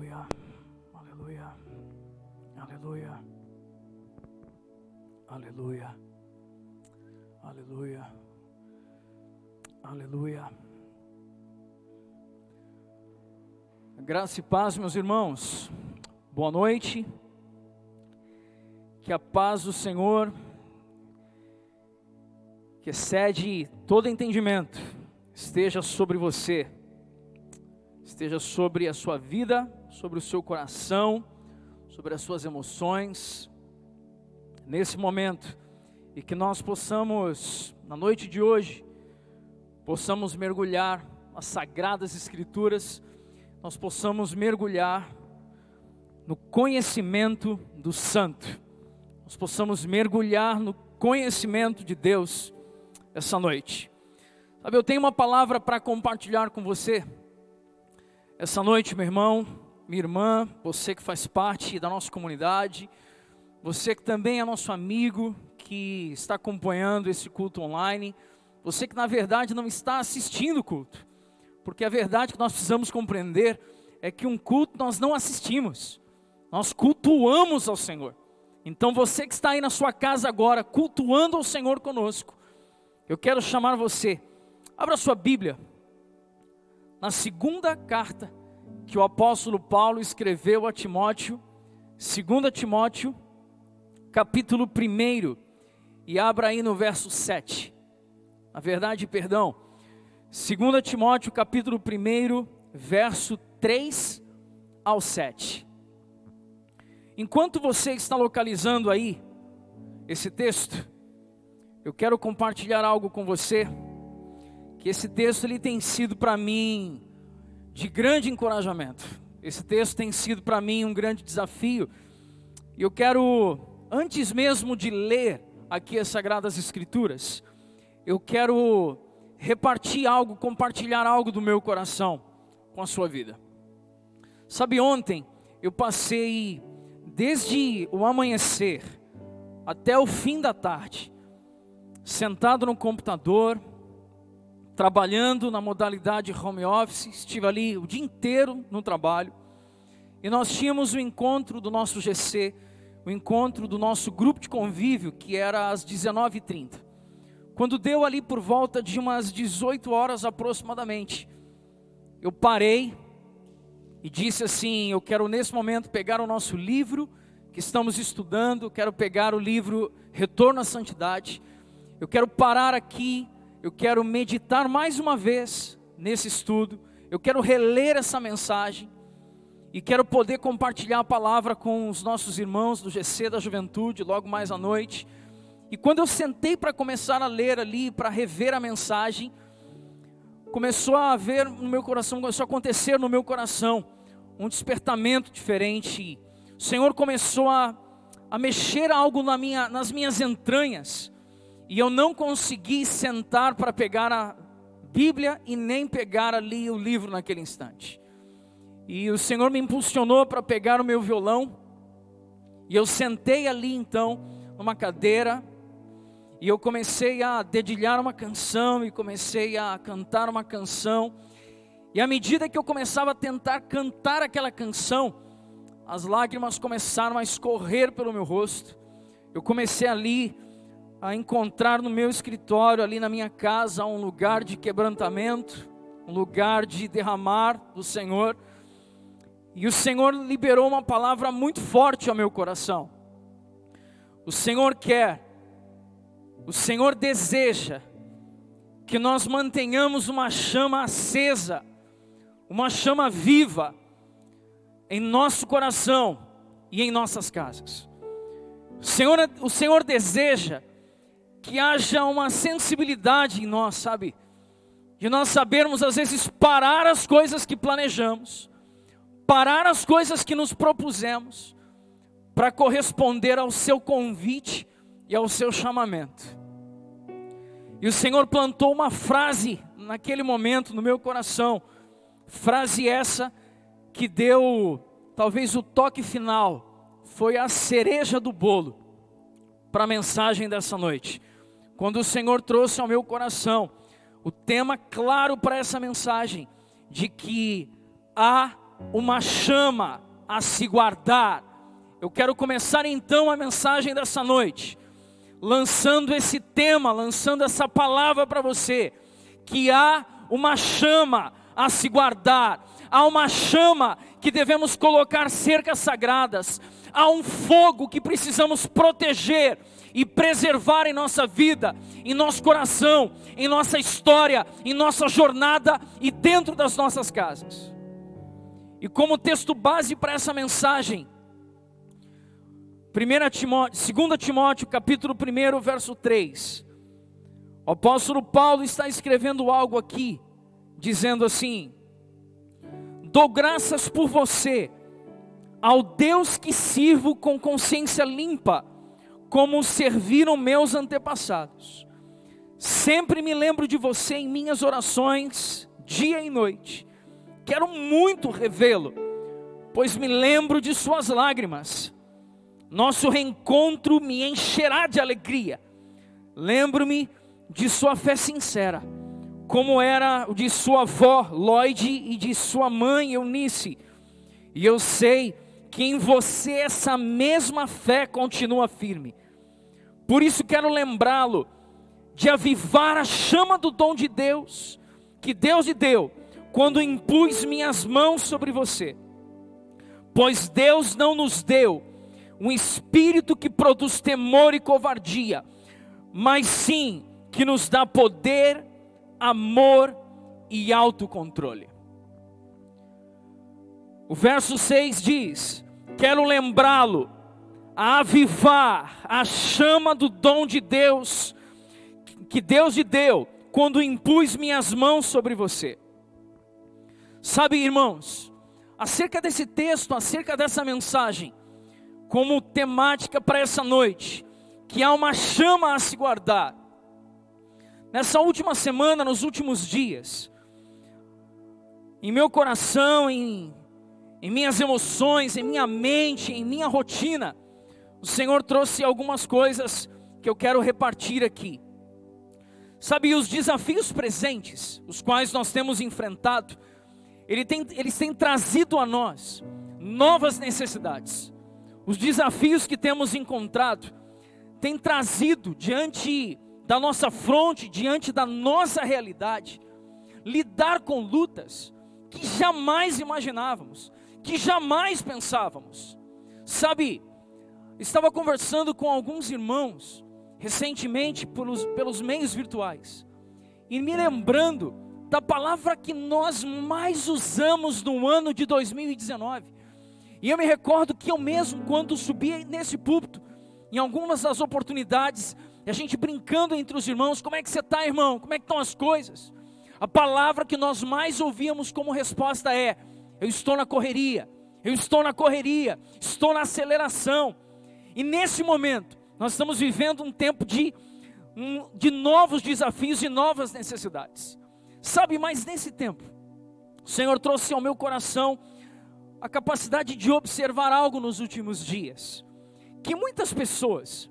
Aleluia. Aleluia. Aleluia. Aleluia. Aleluia. Aleluia. Graça e paz, meus irmãos. Boa noite. Que a paz do Senhor, que excede todo entendimento, esteja sobre você, esteja sobre a sua vida, sobre o seu coração, sobre as suas emoções, nesse momento, e que nós possamos, na noite de hoje, possamos mergulhar nas sagradas Escrituras, nós possamos mergulhar no conhecimento do Santo, nós possamos mergulhar no conhecimento de Deus essa noite. Sabe, eu tenho uma palavra para compartilhar com você essa noite, meu irmão, minha irmã, você que faz parte da nossa comunidade, você que também é nosso amigo, que está acompanhando esse culto online, você que na verdade não está assistindo o culto, porque a verdade que nós precisamos compreender é que um culto nós não assistimos, nós cultuamos ao Senhor. Então você que está aí na sua casa agora, cultuando ao Senhor conosco, eu quero chamar você, abra sua Bíblia, na segunda carta que o apóstolo Paulo escreveu a Timóteo, 2 Timóteo, capítulo 1, e abra aí no verso 7. Na verdade, perdão, 2 Timóteo, capítulo 1, verso 3 ao 7. Enquanto você está localizando aí esse texto, eu quero compartilhar algo com você, que esse texto ele tem sido para mim de grande encorajamento. Esse texto tem sido para mim um grande desafio. E eu quero, antes mesmo de ler aqui as Sagradas Escrituras, eu quero repartir algo, compartilhar algo do meu coração com a sua vida. Sabe, ontem eu passei desde o amanhecer até o fim da tarde, sentado no computador, trabalhando na modalidade home office, estive ali o dia inteiro no trabalho, e nós tínhamos o encontro do nosso GC, o encontro do nosso grupo de convívio, que era às 19h30. Quando deu ali por volta de umas 18 horas aproximadamente, eu parei e disse assim: Eu quero nesse momento pegar o nosso livro que estamos estudando, quero pegar o livro Retorno à Santidade, eu quero parar aqui, eu quero meditar mais uma vez nesse estudo, eu quero reler essa mensagem e quero poder compartilhar a palavra com os nossos irmãos do GC da Juventude logo mais à noite. E quando eu sentei para começar a ler ali, para rever a mensagem, começou a haver no meu coração, começou a acontecer no meu coração um despertamento diferente. O Senhor começou a, a mexer algo na minha, nas minhas entranhas, e eu não consegui sentar para pegar a Bíblia e nem pegar ali o livro naquele instante. E o Senhor me impulsionou para pegar o meu violão, e eu sentei ali então, numa cadeira, e eu comecei a dedilhar uma canção e comecei a cantar uma canção. E à medida que eu começava a tentar cantar aquela canção, as lágrimas começaram a escorrer pelo meu rosto. Eu comecei ali a encontrar no meu escritório, ali na minha casa, um lugar de quebrantamento, um lugar de derramar do Senhor. E o Senhor liberou uma palavra muito forte ao meu coração. O Senhor quer o Senhor deseja que nós mantenhamos uma chama acesa, uma chama viva em nosso coração e em nossas casas. O Senhor, o Senhor deseja que haja uma sensibilidade em nós, sabe? De nós sabermos às vezes parar as coisas que planejamos, parar as coisas que nos propusemos, para corresponder ao seu convite e ao seu chamamento. E o Senhor plantou uma frase naquele momento no meu coração, frase essa que deu talvez o toque final, foi a cereja do bolo para a mensagem dessa noite. Quando o Senhor trouxe ao meu coração o tema claro para essa mensagem, de que há uma chama a se guardar. Eu quero começar então a mensagem dessa noite, lançando esse tema, lançando essa palavra para você, que há uma chama a se guardar, há uma chama que devemos colocar cercas sagradas, há um fogo que precisamos proteger e preservar em nossa vida, em nosso coração, em nossa história, em nossa jornada e dentro das nossas casas. E como texto base para essa mensagem, 1 Timóteo, 2 Timóteo, capítulo 1, verso 3. O apóstolo Paulo está escrevendo algo aqui, dizendo assim: Dou graças por você, ao Deus que sirvo com consciência limpa, como serviram meus antepassados. Sempre me lembro de você em minhas orações, dia e noite. Quero muito revê-lo, pois me lembro de suas lágrimas. Nosso reencontro me encherá de alegria. Lembro-me de sua fé sincera como era de sua avó Lloyd e de sua mãe Eunice. E eu sei que em você essa mesma fé continua firme. Por isso quero lembrá-lo de avivar a chama do dom de Deus, que Deus lhe deu, quando impus minhas mãos sobre você. Pois Deus não nos deu um espírito que produz temor e covardia, mas sim que nos dá poder, amor e autocontrole. O verso 6 diz: Quero lembrá-lo, a avivar a chama do dom de Deus, que Deus lhe deu, quando impus minhas mãos sobre você. Sabe, irmãos, acerca desse texto, acerca dessa mensagem, como temática para essa noite, que há uma chama a se guardar, Nessa última semana, nos últimos dias, em meu coração, em, em minhas emoções, em minha mente, em minha rotina, o Senhor trouxe algumas coisas que eu quero repartir aqui. Sabe, os desafios presentes, os quais nós temos enfrentado, ele tem, eles têm trazido a nós novas necessidades. Os desafios que temos encontrado têm trazido diante da nossa fronte, diante da nossa realidade, lidar com lutas que jamais imaginávamos, que jamais pensávamos. Sabe, estava conversando com alguns irmãos recentemente pelos, pelos meios virtuais e me lembrando da palavra que nós mais usamos no ano de 2019. E eu me recordo que eu mesmo, quando subi nesse púlpito, em algumas das oportunidades, a gente brincando entre os irmãos, como é que você está, irmão? Como é que estão as coisas? A palavra que nós mais ouvíamos como resposta é: eu estou na correria, eu estou na correria, estou na aceleração. E nesse momento, nós estamos vivendo um tempo de, de novos desafios e novas necessidades. Sabe, mas nesse tempo, o Senhor trouxe ao meu coração a capacidade de observar algo nos últimos dias. Que muitas pessoas,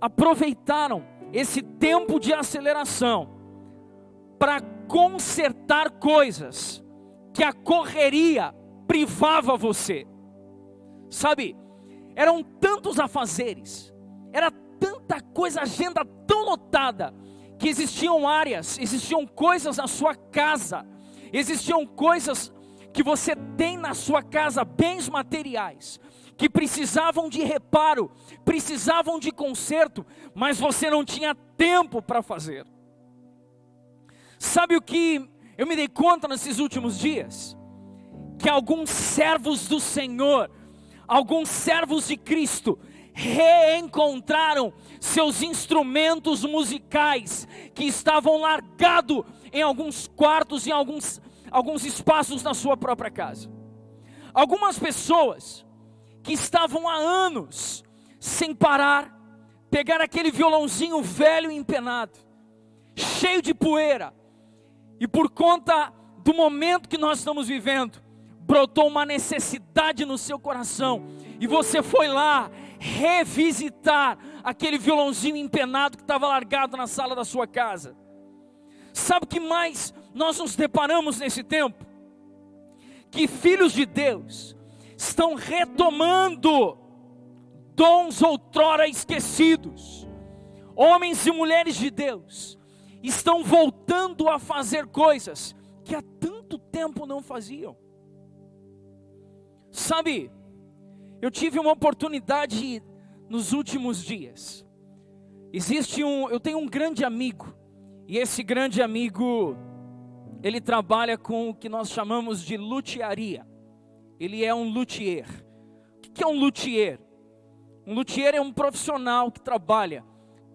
aproveitaram esse tempo de aceleração para consertar coisas que a correria privava você. Sabe, eram tantos afazeres, era tanta coisa, agenda tão lotada, que existiam áreas, existiam coisas na sua casa, existiam coisas que você tem na sua casa, bens materiais, que precisavam de reparo, precisavam de conserto, mas você não tinha tempo para fazer. Sabe o que eu me dei conta nesses últimos dias? Que alguns servos do Senhor, alguns servos de Cristo, reencontraram seus instrumentos musicais que estavam largados em alguns quartos, em alguns, alguns espaços na sua própria casa. Algumas pessoas que estavam há anos sem parar, pegar aquele violãozinho velho e empenado, cheio de poeira, e por conta do momento que nós estamos vivendo, brotou uma necessidade no seu coração, e você foi lá revisitar aquele violãozinho empenado que estava largado na sala da sua casa. Sabe o que mais nós nos deparamos nesse tempo? que filhos de Deus estão retomando dons outrora esquecidos. Homens e mulheres de Deus estão voltando a fazer coisas que há tanto tempo não faziam. Sabe, eu tive uma oportunidade nos últimos dias. Existe um, eu tenho um grande amigo, e esse grande amigo, ele trabalha com o que nós chamamos de lutearia. Ele é um luthier. O que é um luthier? Um luthier é um profissional que trabalha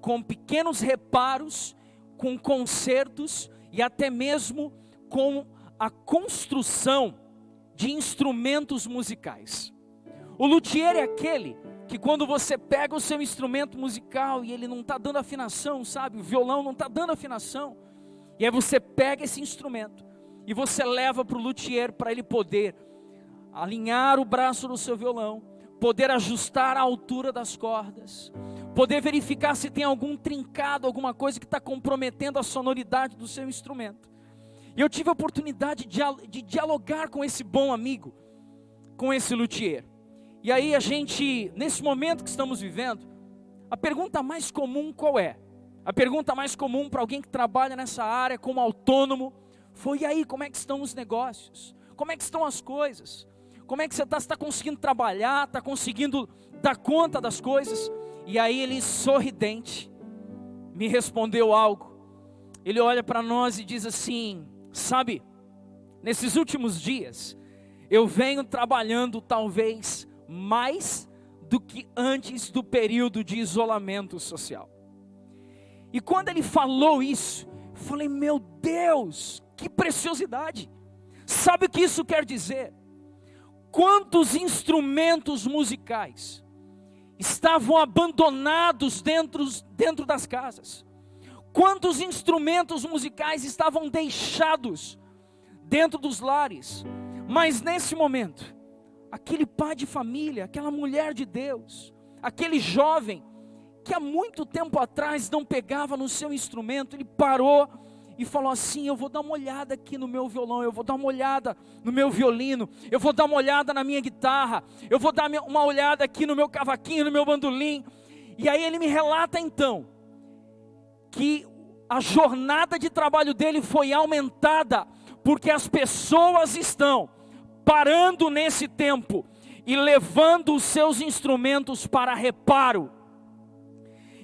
com pequenos reparos, com consertos e até mesmo com a construção de instrumentos musicais. O luthier é aquele que quando você pega o seu instrumento musical e ele não está dando afinação, sabe? O violão não está dando afinação. E aí você pega esse instrumento e você leva para o luthier para ele poder alinhar o braço do seu violão, poder ajustar a altura das cordas, poder verificar se tem algum trincado, alguma coisa que está comprometendo a sonoridade do seu instrumento. E eu tive a oportunidade de, dialogar com esse bom amigo, com esse luthier. E aí a gente, nesse momento que estamos vivendo, a pergunta mais comum qual é? A pergunta mais comum para alguém que trabalha nessa área como autônomo foi: e aí, como é que estão os negócios? Como é que estão as coisas? Como é que você está? Você está conseguindo trabalhar? Está conseguindo dar conta das coisas? E aí ele, sorridente, me respondeu algo. Ele olha para nós e diz assim: Sabe, nesses últimos dias, eu venho trabalhando talvez mais do que antes do período de isolamento social. E quando ele falou isso, eu falei: Meu Deus, que preciosidade! Sabe o que isso quer dizer? quantos instrumentos musicais estavam abandonados dentro, dentro das casas, quantos instrumentos musicais estavam deixados dentro dos lares, mas nesse momento, aquele pai de família, aquela mulher de Deus, aquele jovem que há muito tempo atrás não pegava no seu instrumento, ele parou e falou assim: Eu vou dar uma olhada aqui no meu violão, eu vou dar uma olhada no meu violino, eu vou dar uma olhada na minha guitarra, eu vou dar uma olhada aqui no meu cavaquinho, no meu bandolim. E aí ele me relata então que a jornada de trabalho dele foi aumentada, porque as pessoas estão parando nesse tempo e levando os seus instrumentos para reparo.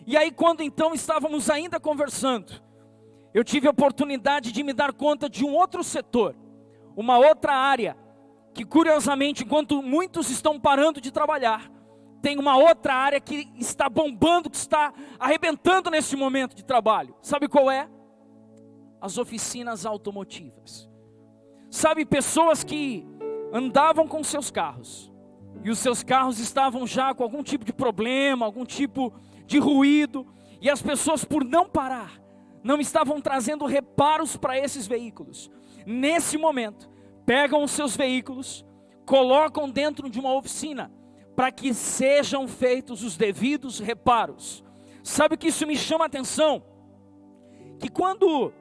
E aí, quando então estávamos ainda conversando, eu tive a oportunidade de me dar conta de um outro setor, uma outra área, que curiosamente, enquanto muitos estão parando de trabalhar, tem uma outra área que está bombando, que está arrebentando nesse momento de trabalho. Sabe qual é? As oficinas automotivas. Sabe, pessoas que andavam com seus carros, e os seus carros estavam já com algum tipo de problema, algum tipo de ruído, e as pessoas, por não parar, não estavam trazendo reparos para esses veículos. Nesse momento, pegam os seus veículos, colocam dentro de uma oficina, para que sejam feitos os devidos reparos. Sabe o que isso me chama a atenção? Que quando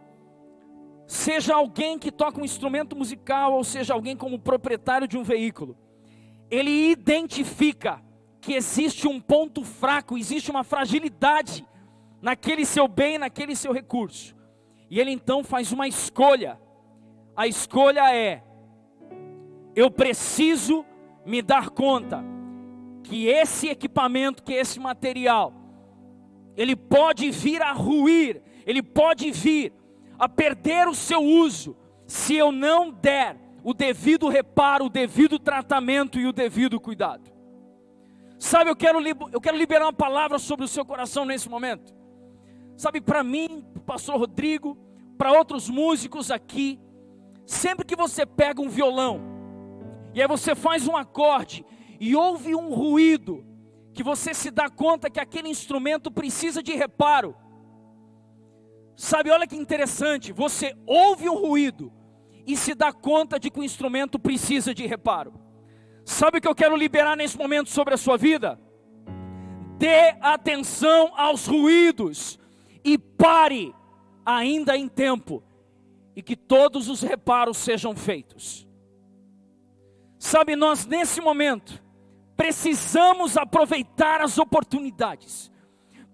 seja alguém que toca um instrumento musical, ou seja alguém como proprietário de um veículo, ele identifica que existe um ponto fraco, existe uma fragilidade naquele seu bem, naquele seu recurso. E ele então faz uma escolha. A escolha é: eu preciso me dar conta que esse equipamento, que esse material, ele pode vir a ruir, ele pode vir a perder o seu uso, se eu não der o devido reparo, o devido tratamento e o devido cuidado. Sabe, eu quero, eu quero liberar uma palavra sobre o seu coração nesse momento. Sabe, para mim, pastor Rodrigo, para outros músicos aqui, sempre que você pega um violão, e aí você faz um acorde, e ouve um ruído, que você se dá conta que aquele instrumento precisa de reparo. Sabe, olha que interessante, você ouve um ruído e se dá conta de que o instrumento precisa de reparo. Sabe o que eu quero liberar nesse momento sobre a sua vida? Dê atenção aos ruídos e pare ainda em tempo, e que todos os reparos sejam feitos. Sabe, nós nesse momento precisamos aproveitar as oportunidades,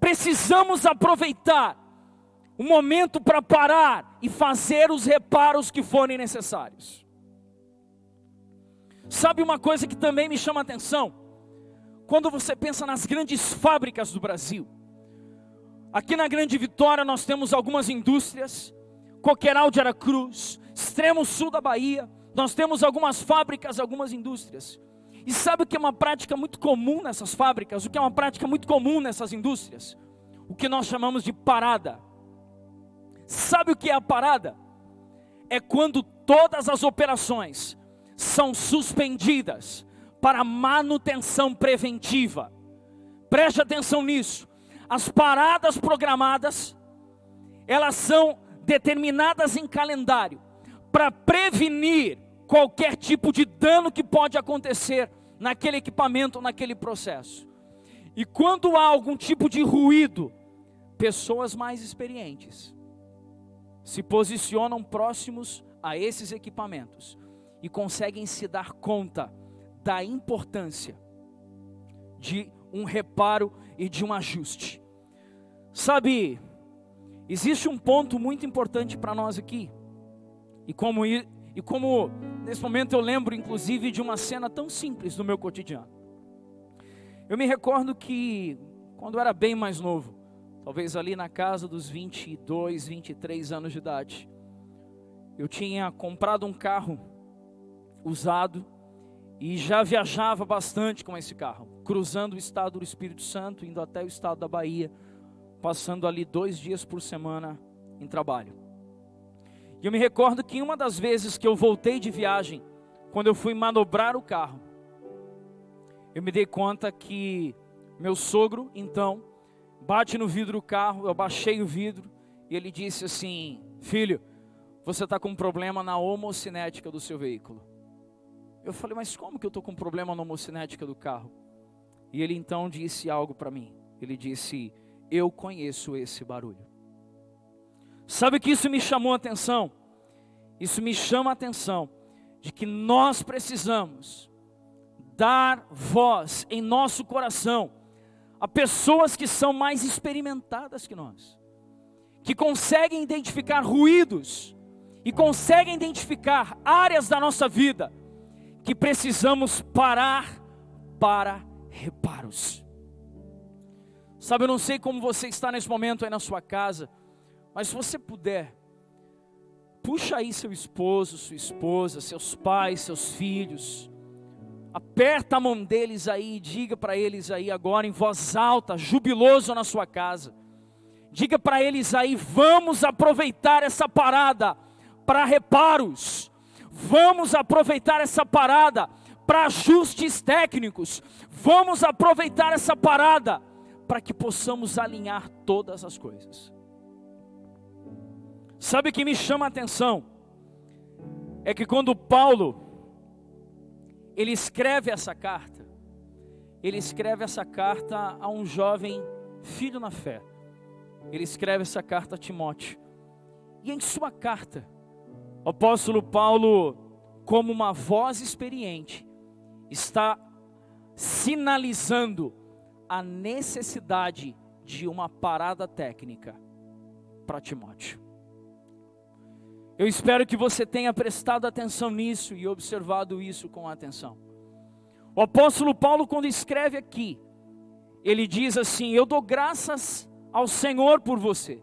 precisamos aproveitar o momento para parar e fazer os reparos que forem necessários. Sabe uma coisa que também me chama a atenção? Quando você pensa nas grandes fábricas do Brasil, aqui na Grande Vitória nós temos algumas indústrias, Coqueiral de Aracruz, extremo sul da Bahia, nós temos algumas fábricas, algumas indústrias. E sabe o que é uma prática muito comum nessas fábricas? O que é uma prática muito comum nessas indústrias? O que nós chamamos de parada. Sabe o que é a parada? É quando todas as operações são suspendidas para manutenção preventiva. Preste atenção nisso. As paradas programadas, elas são determinadas em calendário para prevenir qualquer tipo de dano que pode acontecer naquele equipamento, naquele processo. E quando há algum tipo de ruído, pessoas mais experientes se posicionam próximos a esses equipamentos e conseguem se dar conta da importância de um reparo e de um ajuste. Sabe, existe um ponto muito importante para nós aqui, e como, e como nesse momento eu lembro inclusive de uma cena tão simples do meu cotidiano. Eu me recordo que quando eu era bem mais novo, talvez ali na casa dos 22, 23 anos de idade, eu tinha comprado um carro usado e já viajava bastante com esse carro, cruzando o estado do Espírito Santo, indo até o estado da Bahia, passando ali dois dias por semana em trabalho. E eu me recordo que uma das vezes que eu voltei de viagem, quando eu fui manobrar o carro, eu me dei conta que meu sogro, então, bate no vidro do carro, eu baixei o vidro e ele disse assim: Filho, você está com um problema na homocinética do seu veículo. Eu falei, mas como que eu estou com um problema na homocinética do carro? E ele então disse algo para mim. Ele disse: Eu conheço esse barulho. Sabe que isso me chamou a atenção? Isso me chama a atenção de que nós precisamos dar voz em nosso coração a pessoas que são mais experimentadas que nós, que conseguem identificar ruídos e conseguem identificar áreas da nossa vida que precisamos parar para reparos. Sabe, eu não sei como você está nesse momento aí na sua casa, mas se você puder, puxa aí seu esposo, sua esposa, seus pais, seus filhos, Aperta a mão deles aí e diga para eles aí agora em voz alta, jubiloso na sua casa. Diga para eles aí, vamos aproveitar essa parada para reparos. Vamos aproveitar essa parada para ajustes técnicos. Vamos aproveitar essa parada para que possamos alinhar todas as coisas. Sabe o que me chama a atenção? É que quando Paulo ele escreve essa carta, ele escreve essa carta a um jovem filho na fé. Ele escreve essa carta a Timóteo. E em sua carta, o apóstolo Paulo, como uma voz experiente, está sinalizando a necessidade de uma parada técnica para Timóteo. Eu espero que você tenha prestado atenção nisso e observado isso com atenção. O apóstolo Paulo, quando escreve aqui, ele diz assim: Eu dou graças ao Senhor por você,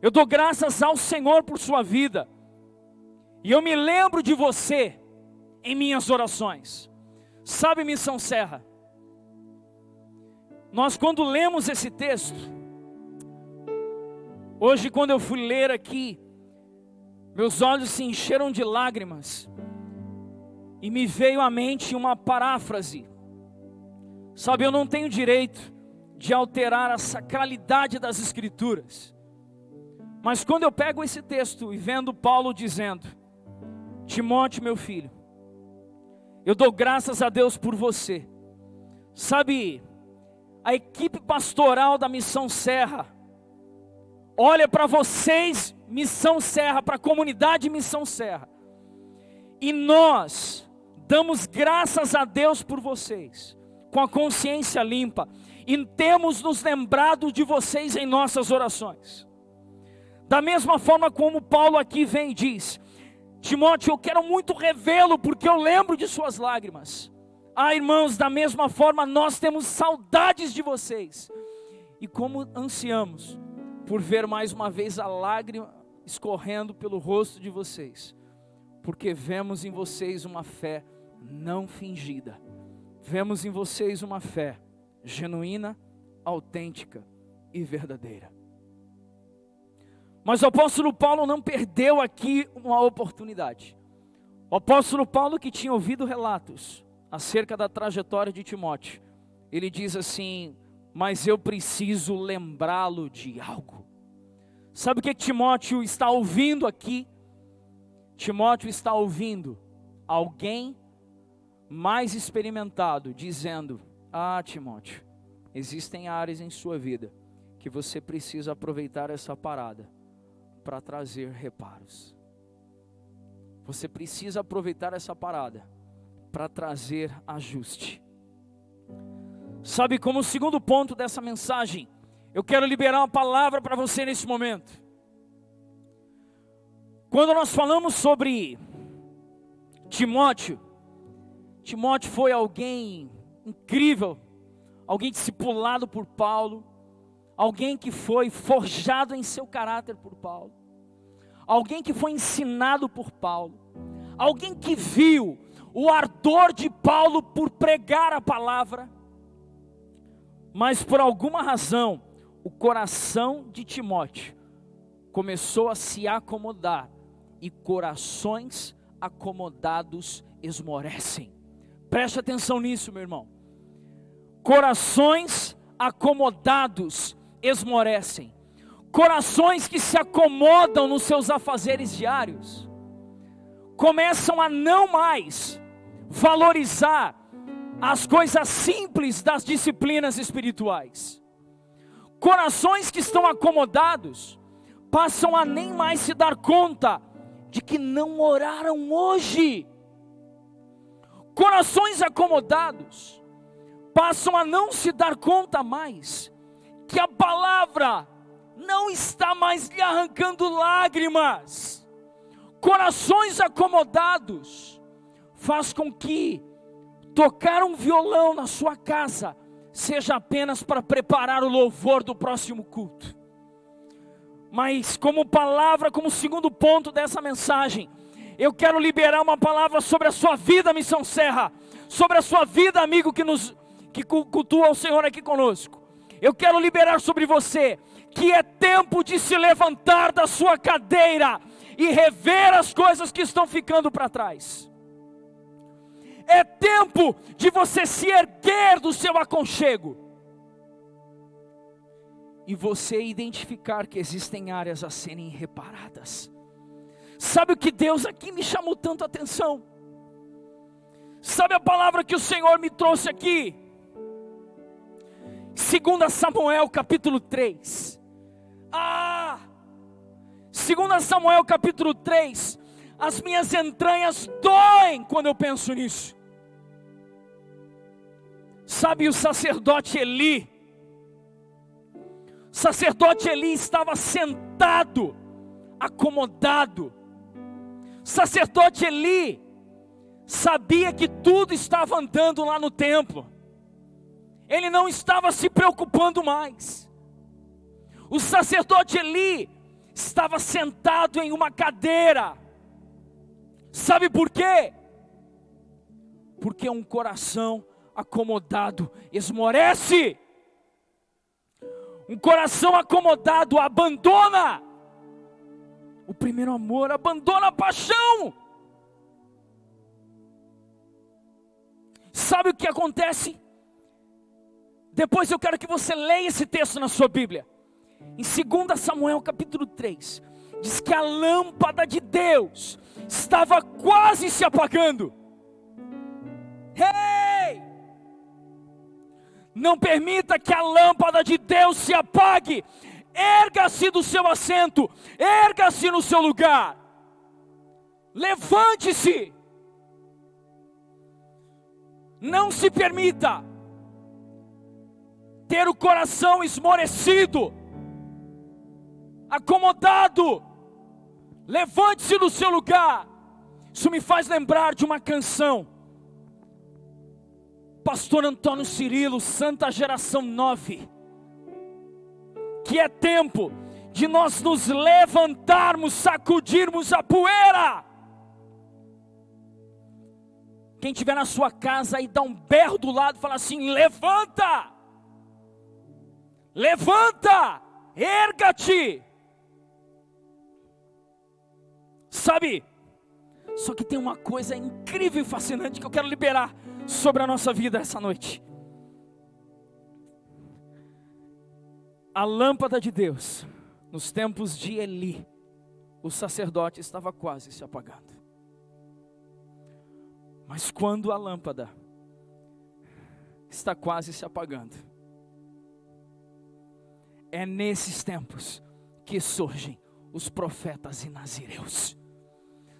eu dou graças ao Senhor por sua vida, e eu me lembro de você em minhas orações. Sabe, Missão Serra, nós quando lemos esse texto, hoje quando eu fui ler aqui, meus olhos se encheram de lágrimas e me veio à mente uma paráfrase. Sabe, eu não tenho direito de alterar a sacralidade das Escrituras, mas quando eu pego esse texto e vendo Paulo dizendo: Timóteo, meu filho, eu dou graças a Deus por você. Sabe, a equipe pastoral da Missão Serra olha para vocês Missão Serra, para a comunidade Missão Serra. E nós damos graças a Deus por vocês, com a consciência limpa, e temos nos lembrado de vocês em nossas orações. Da mesma forma como Paulo aqui vem e diz: Timóteo, eu quero muito revê-lo, porque eu lembro de suas lágrimas. Ah, irmãos, da mesma forma nós temos saudades de vocês, e como ansiamos por ver mais uma vez a lágrima escorrendo pelo rosto de vocês, porque vemos em vocês uma fé não fingida, vemos em vocês uma fé genuína, autêntica e verdadeira. Mas o apóstolo Paulo não perdeu aqui uma oportunidade. O apóstolo Paulo, que tinha ouvido relatos acerca da trajetória de Timóteo, ele diz assim: Mas eu preciso lembrá-lo de algo. Sabe o que Timóteo está ouvindo aqui? Timóteo está ouvindo alguém mais experimentado dizendo: Ah, Timóteo, existem áreas em sua vida que você precisa aproveitar essa parada para trazer reparos. Você precisa aproveitar essa parada para trazer ajuste. Sabe como o segundo ponto dessa mensagem, eu quero liberar uma palavra para você nesse momento. Quando nós falamos sobre Timóteo, Timóteo foi alguém incrível, alguém discipulado por Paulo, alguém que foi forjado em seu caráter por Paulo, alguém que foi ensinado por Paulo, alguém que viu o ardor de Paulo por pregar a palavra, mas por alguma razão, o coração de Timóteo começou a se acomodar, e corações acomodados esmorecem. Preste atenção nisso, meu irmão. Corações acomodados esmorecem. Corações que se acomodam nos seus afazeres diários começam a não mais valorizar as coisas simples das disciplinas espirituais. Corações que estão acomodados passam a nem mais se dar conta de que não oraram hoje. Corações acomodados passam a não se dar conta mais que a palavra não está mais lhe arrancando lágrimas. Corações acomodados faz com que tocar um violão na sua casa seja apenas para preparar o louvor do próximo culto. Mas como palavra, como segundo ponto dessa mensagem, eu quero liberar uma palavra sobre a sua vida, Missão Serra, sobre a sua vida, amigo que nos que cultua o Senhor aqui conosco. Eu quero liberar sobre você que é tempo de se levantar da sua cadeira e rever as coisas que estão ficando para trás. É tempo de você se erguer do seu aconchego e você identificar que existem áreas a serem reparadas. Sabe o que Deus aqui me chamou tanto a atenção? Sabe a palavra que o Senhor me trouxe aqui? 2 Samuel capítulo 3. Ah! 2 Samuel capítulo 3. As minhas entranhas doem quando eu penso nisso. Sabe o sacerdote Eli? O sacerdote Eli estava sentado, acomodado. O sacerdote Eli sabia que tudo estava andando lá no templo ele não estava se preocupando mais. O sacerdote Eli estava sentado em uma cadeira. Sabe por quê? Porque um coração acomodado esmorece. Um coração acomodado abandona o primeiro amor, abandona a paixão. Sabe o que acontece? Depois eu quero que você leia esse texto na sua Bíblia. Em 2 Samuel capítulo 3, diz que a lâmpada de Deus estava quase se apagando. Ei! Não permita que a lâmpada de Deus se apague. Erga-se do seu assento, erga-se no seu lugar. Levante-se. Não se permita ter o coração esmorecido, acomodado. Levante-se do seu lugar. Isso me faz lembrar de uma canção. Pastor Antônio Cirilo, Santa Geração 9. Que é tempo de nós nos levantarmos, sacudirmos a poeira. Quem estiver na sua casa e dá um berro do lado, fala assim: levanta, levanta, erga-te. Sabe, só que tem uma coisa incrível e fascinante que eu quero liberar sobre a nossa vida essa noite. A lâmpada de Deus, nos tempos de Eli, o sacerdote estava quase se apagando. Mas quando a lâmpada está quase se apagando, é nesses tempos que surgem os profetas e nazireus.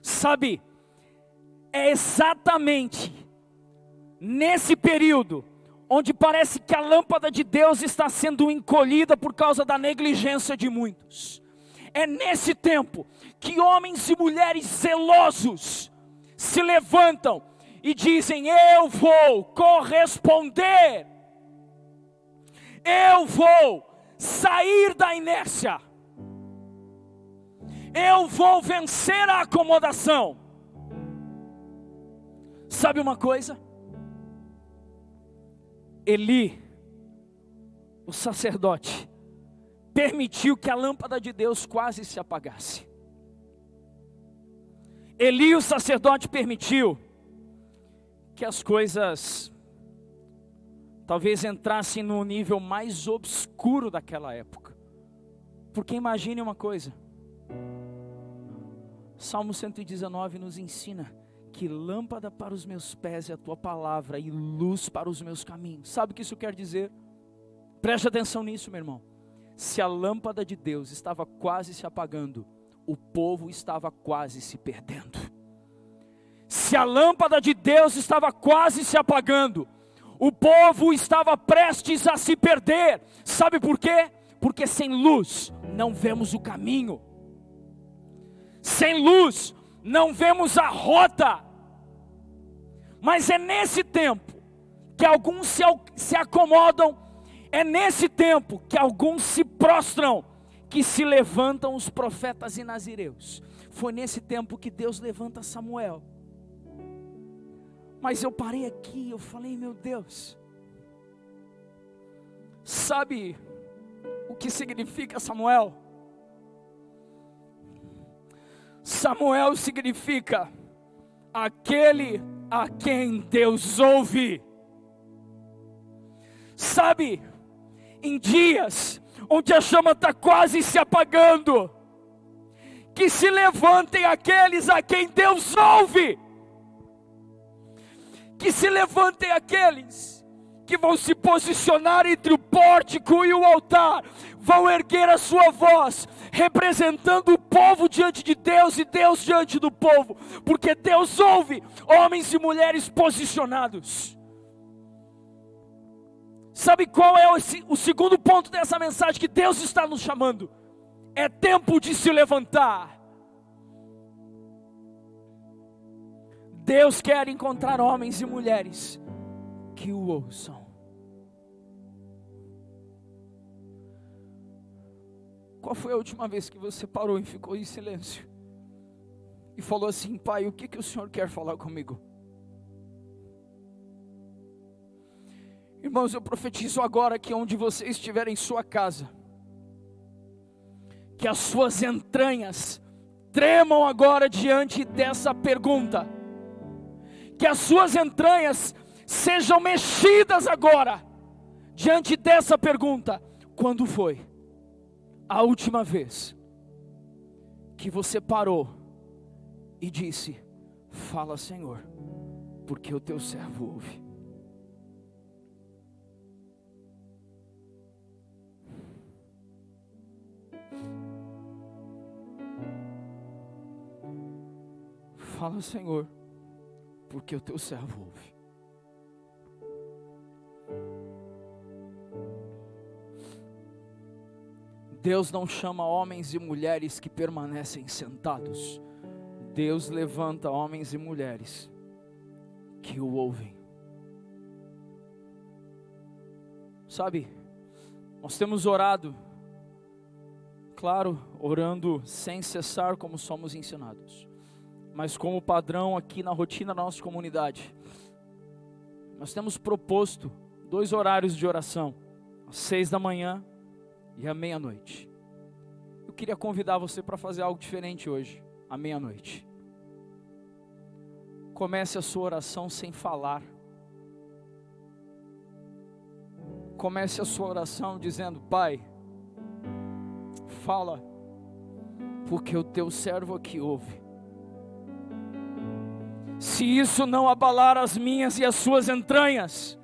Sabe, é exatamente nesse período onde parece que a lâmpada de Deus está sendo encolhida por causa da negligência de muitos. É nesse tempo que homens e mulheres zelosos se levantam e dizem: Eu vou corresponder, eu vou sair da inércia, eu vou vencer a acomodação. Sabe uma coisa? Eli, o sacerdote, permitiu que a lâmpada de Deus quase se apagasse. Eli, o sacerdote, permitiu que as coisas talvez entrassem no nível mais obscuro daquela época. Porque imagine uma coisa, Salmo 119 nos ensina que lâmpada para os meus pés é a tua palavra e luz para os meus caminhos. Sabe o que isso quer dizer? Preste atenção nisso, meu irmão. Se a lâmpada de Deus estava quase se apagando, o povo estava quase se perdendo. Se a lâmpada de Deus estava quase se apagando, o povo estava prestes a se perder. Sabe por quê? Porque sem luz não vemos o caminho sem luz, não vemos a rota. Mas é nesse tempo que alguns se, se acomodam, é nesse tempo que alguns se prostram, que se levantam os profetas e nazireus. Foi nesse tempo que Deus levanta Samuel. Mas eu parei aqui, eu falei, meu Deus, sabe o que significa Samuel? Samuel significa aquele a quem Deus ouve. Sabe, em dias onde a chama está quase se apagando, que se levantem aqueles a quem Deus ouve, que se levantem aqueles que vão se posicionar entre o pórtico e o altar, vão erguer a sua voz, representando o povo diante de Deus e Deus diante do povo, porque Deus ouve homens e mulheres posicionados. Sabe qual é o, segundo ponto dessa mensagem que Deus está nos chamando? É tempo de se levantar. Deus quer encontrar homens e mulheres que o ouçam. Qual foi a última vez que você parou e ficou em silêncio? E falou assim: Pai, o que, que o Senhor quer falar comigo? Irmãos, eu profetizo agora que onde você estiver em sua casa, que as suas entranhas tremam agora diante dessa pergunta, que as suas entranhas sejam mexidas agora diante dessa pergunta: quando foi? a última vez que você parou e disse: Fala, Senhor, porque o teu servo ouve. Fala, Senhor, porque o teu servo ouve. Deus não chama homens e mulheres que permanecem sentados. Deus levanta homens e mulheres que o ouvem. Sabe, nós temos orado, claro, orando sem cessar, como somos ensinados, mas como padrão aqui na rotina da nossa comunidade, nós temos proposto dois horários de oração, às seis da manhã e à meia-noite. Eu queria convidar você para fazer algo diferente hoje, à meia-noite. Comece a sua oração sem falar. Comece a sua oração dizendo: Pai, fala, porque o teu servo aqui ouve. Se isso não abalar as minhas e as suas entranhas,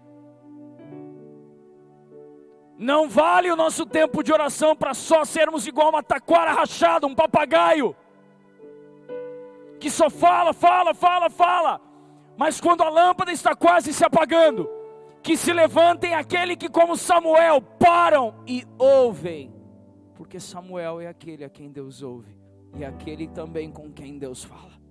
não vale o nosso tempo de oração para só sermos igual uma taquara rachada, um papagaio, que só fala, fala, fala, fala, mas quando a lâmpada está quase se apagando, que se levantem aquele que, como Samuel, param e ouvem, porque Samuel é aquele a quem Deus ouve, e é aquele também com quem Deus fala.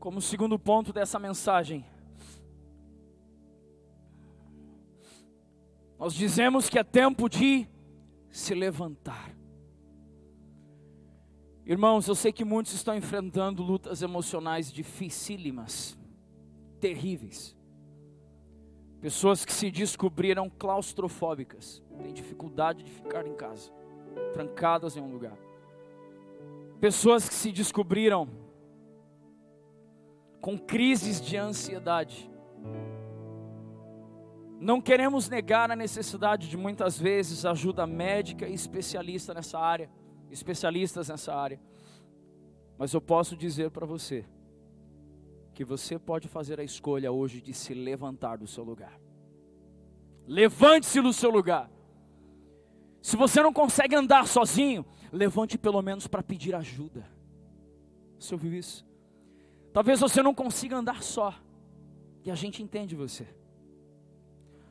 Como segundo ponto dessa mensagem, nós dizemos que é tempo de se levantar. Irmãos, eu sei que muitos estão enfrentando lutas emocionais dificílimas, terríveis. Pessoas que se descobriram claustrofóbicas, têm dificuldade de ficar em casa, trancadas em um lugar. Pessoas que se descobriram com crises de ansiedade. Não queremos negar a necessidade de muitas vezes ajuda médica e especialista nessa área, especialistas nessa área. Mas eu posso dizer para você que você pode fazer a escolha hoje de se levantar do seu lugar. Levante-se do seu lugar. Se você não consegue andar sozinho, levante pelo menos para pedir ajuda. Você ouviu isso? Talvez você não consiga andar só, e a gente entende você.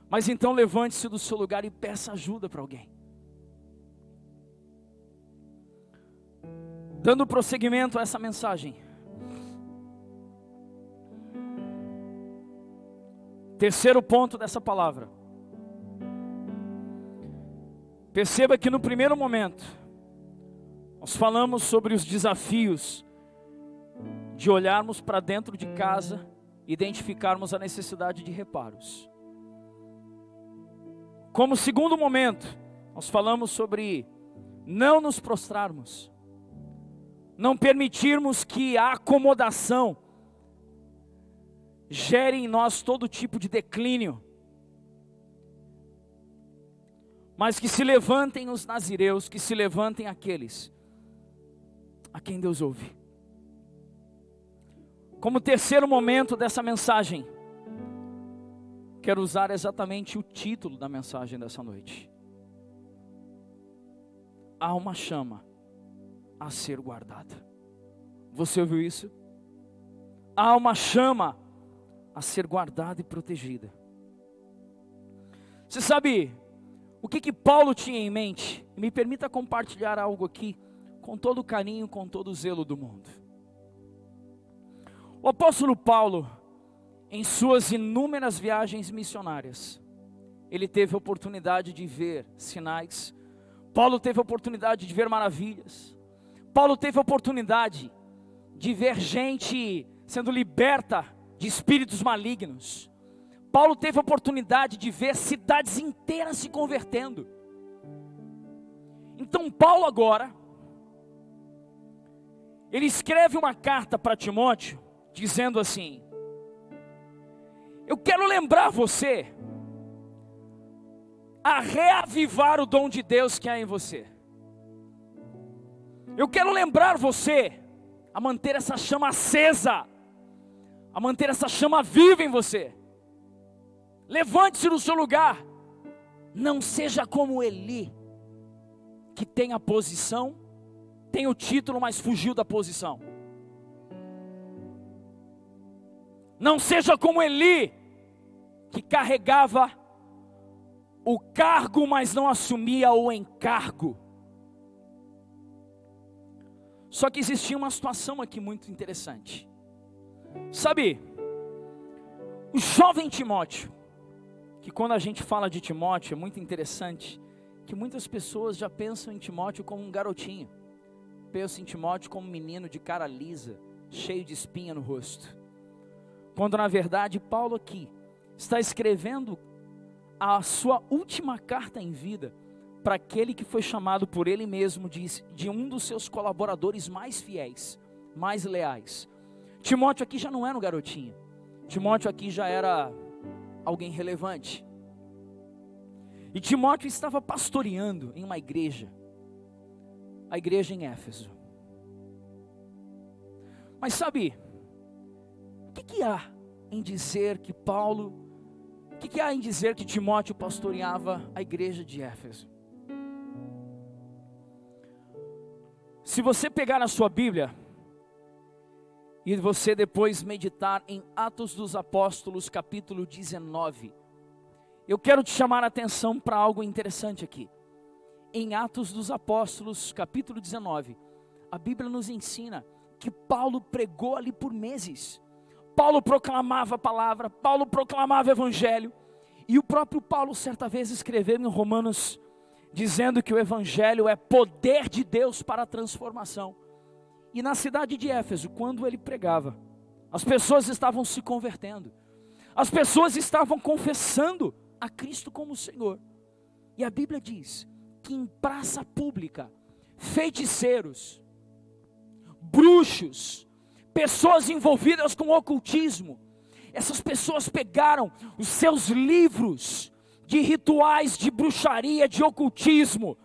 Mas então levante-se do seu lugar e peça ajuda para alguém. Dando prosseguimento a essa mensagem. Terceiro ponto dessa palavra. Perceba que no primeiro momento, nós falamos sobre os desafios de olharmos para dentro de casa, identificarmos a necessidade de reparos. Como segundo momento, nós falamos sobre não nos prostrarmos, não permitirmos que a acomodação gere em nós todo tipo de declínio, mas que se levantem os nazireus, que se levantem aqueles a quem Deus ouve. Como terceiro momento dessa mensagem, quero usar exatamente o título da mensagem dessa noite. Há uma chama a ser guardada. Você ouviu isso? Há uma chama a ser guardada e protegida. Você sabe o que que Paulo tinha em mente? Me permita compartilhar algo aqui com todo o carinho, com todo o zelo do mundo. O apóstolo Paulo, em suas inúmeras viagens missionárias, ele teve a oportunidade de ver sinais, Paulo teve a oportunidade de ver maravilhas, Paulo teve a oportunidade de ver gente sendo liberta de espíritos malignos, Paulo teve a oportunidade de ver cidades inteiras se convertendo. Então, Paulo agora, ele escreve uma carta para Timóteo, dizendo assim: Eu quero lembrar você a reavivar o dom de Deus que há em você. Eu quero lembrar você a manter essa chama acesa, a manter essa chama viva em você. Levante-se do seu lugar. Não seja como Eli, que tem a posição tem o título, mas fugiu da posição. Não seja como Eli, que carregava o cargo, mas não assumia o encargo. Só que existia uma situação aqui muito interessante. Sabe, o jovem Timóteo, que quando a gente fala de Timóteo é muito interessante, que muitas pessoas já pensam em Timóteo como um garotinho, pensam em Timóteo como um menino de cara lisa, cheio de espinha no rosto, quando na verdade Paulo aqui está escrevendo a sua última carta em vida para aquele que foi chamado por ele mesmo de, de um dos seus colaboradores mais fiéis, mais leais. Timóteo aqui já não era um garotinho, Timóteo aqui já era alguém relevante. E Timóteo estava pastoreando em uma igreja, a igreja em Éfeso. Mas sabe, o que, que há em dizer que Paulo, o que, que há em dizer que Timóteo pastoreava a igreja de Éfeso? Se você pegar na sua Bíblia e você depois meditar em Atos dos Apóstolos, capítulo 19, eu quero te chamar a atenção para algo interessante aqui. Em Atos dos Apóstolos, capítulo 19, a Bíblia nos ensina que Paulo pregou ali por meses. Paulo proclamava a palavra, Paulo proclamava o evangelho, e o próprio Paulo certa vez escreveu em Romanos dizendo que o Evangelho é poder de Deus para a transformação. E na cidade de Éfeso, quando ele pregava, as pessoas estavam se convertendo, as pessoas estavam confessando a Cristo como Senhor. E a Bíblia diz que em praça pública, feiticeiros, bruxos, pessoas envolvidas com ocultismo, essas pessoas pegaram os seus livros, de rituais de bruxaria, de ocultismo,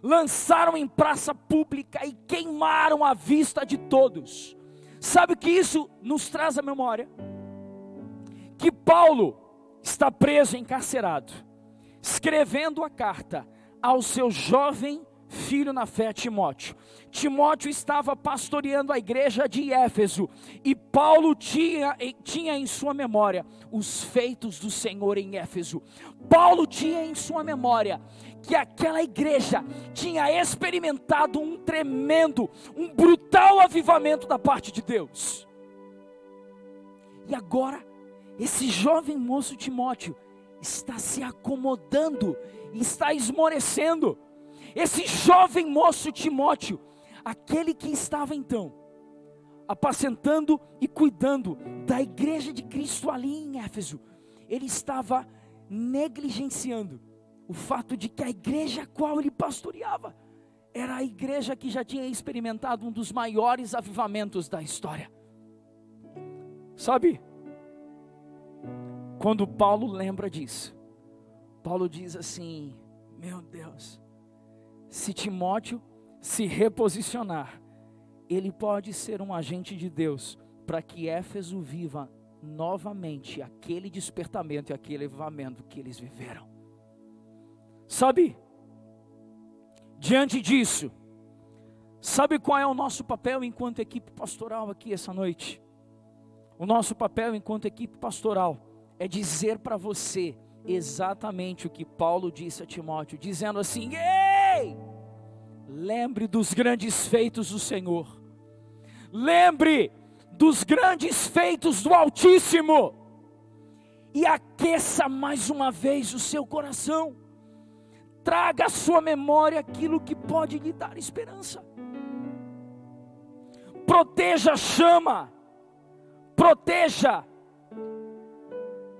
lançaram em praça pública e queimaram à vista de todos. Sabe o que isso nos traz à memória? Que Paulo está preso, encarcerado, escrevendo a carta ao seu jovem filho na fé, Timóteo. Timóteo estava pastoreando a igreja de Éfeso e Paulo tinha, tinha em sua memória os feitos do Senhor em Éfeso. Paulo tinha em sua memória que aquela igreja tinha experimentado um tremendo, um brutal avivamento da parte de Deus. E agora, esse jovem moço Timóteo está se acomodando, está esmorecendo esse jovem moço Timóteo, aquele que estava então apacentando e cuidando da igreja de Cristo ali em Éfeso, ele estava negligenciando o fato de que a igreja a qual ele pastoreava era a igreja que já tinha experimentado um dos maiores avivamentos da história. Sabe? Quando Paulo lembra disso, Paulo diz assim: Meu Deus, se Timóteo se reposicionar, ele pode ser um agente de Deus para que Éfeso viva novamente aquele despertamento e aquele avivamento que eles viveram. Sabe? Diante disso, sabe qual é o nosso papel enquanto equipe pastoral aqui essa noite? O nosso papel enquanto equipe pastoral é dizer para você exatamente o que Paulo disse a Timóteo, dizendo assim: Ei, lembre dos grandes feitos do Senhor, lembre dos grandes feitos do Altíssimo, e aqueça mais uma vez o seu coração, traga à sua memória aquilo que pode lhe dar esperança, proteja a chama, proteja